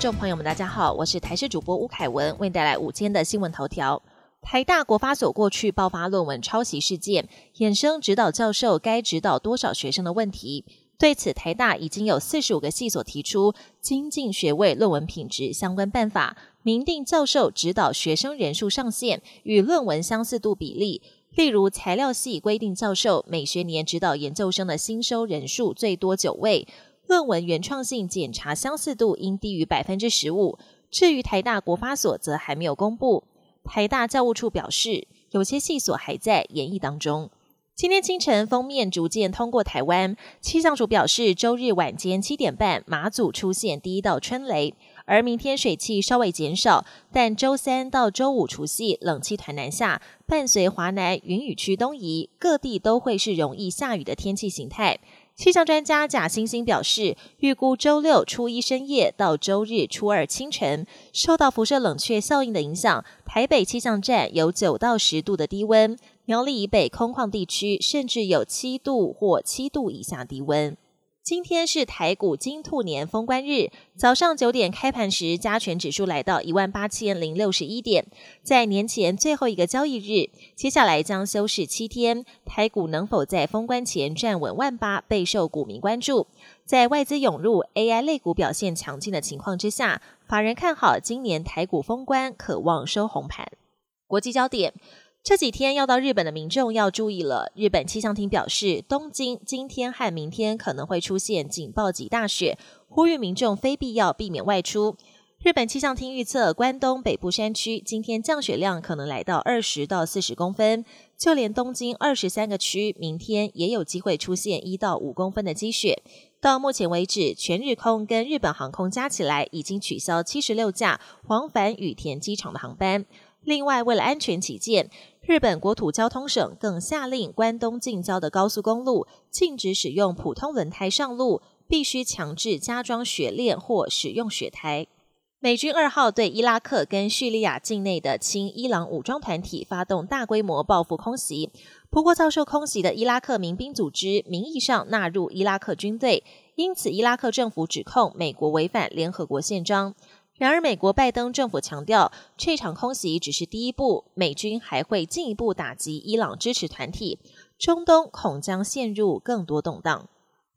众朋友们，大家好，我是台视主播吴凯文，为你带来午间的新闻头条。台大国发所过去爆发论文抄袭事件，衍生指导教授该指导多少学生的问题。对此，台大已经有四十五个系所提出精进学位论文品质相关办法，明定教授指导学生人数上限与论文相似度比例。例如，材料系规定教授每学年指导研究生的新收人数最多九位。论文原创性检查相似度应低于百分之十五。至于台大国发所，则还没有公布。台大教务处表示，有些系所还在研议当中。今天清晨，封面逐渐通过台湾。气象署表示，周日晚间七点半，马祖出现第一道春雷，而明天水汽稍微减少，但周三到周五除夕，冷气团南下，伴随华南云雨区东移，各地都会是容易下雨的天气形态。气象专家贾星星表示，预估周六初一深夜到周日初二清晨，受到辐射冷却效应的影响，台北气象站有九到十度的低温，苗栗以北空旷地区甚至有七度或七度以下低温。今天是台股金兔年封关日，早上九点开盘时，加权指数来到一万八千零六十一点，在年前最后一个交易日，接下来将休市七天，台股能否在封关前站稳万八，备受股民关注。在外资涌入、AI 类股表现强劲的情况之下，法人看好今年台股封关，渴望收红盘。国际焦点。这几天要到日本的民众要注意了。日本气象厅表示，东京今天和明天可能会出现警报级大雪，呼吁民众非必要避免外出。日本气象厅预测，关东北部山区今天降雪量可能来到二十到四十公分，就连东京二十三个区，明天也有机会出现一到五公分的积雪。到目前为止，全日空跟日本航空加起来已经取消七十六架往返羽田机场的航班。另外，为了安全起见，日本国土交通省更下令关东近郊的高速公路禁止使用普通轮胎上路，必须强制加装雪链或使用雪胎。美军二号对伊拉克跟叙利亚境内的亲伊朗武装团体发动大规模报复空袭，不过遭受空袭的伊拉克民兵组织名义上纳入伊拉克军队，因此伊拉克政府指控美国违反联合国宪章。然而，美国拜登政府强调，这场空袭只是第一步，美军还会进一步打击伊朗支持团体。中东恐将陷入更多动荡。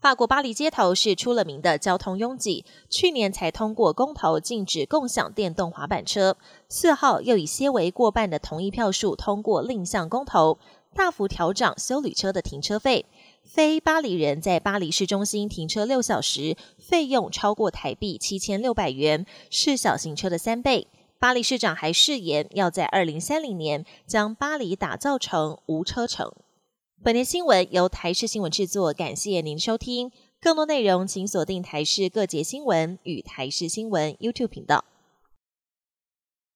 法国巴黎街头是出了名的交通拥挤，去年才通过公投禁止共享电动滑板车，四号又以些微过半的同意票数通过另项公投，大幅调涨修旅车的停车费。非巴黎人在巴黎市中心停车六小时，费用超过台币七千六百元，是小型车的三倍。巴黎市长还誓言要在二零三零年将巴黎打造成无车城。本年新闻由台视新闻制作，感谢您收听。更多内容请锁定台视各节新闻与台视新闻 YouTube 频道。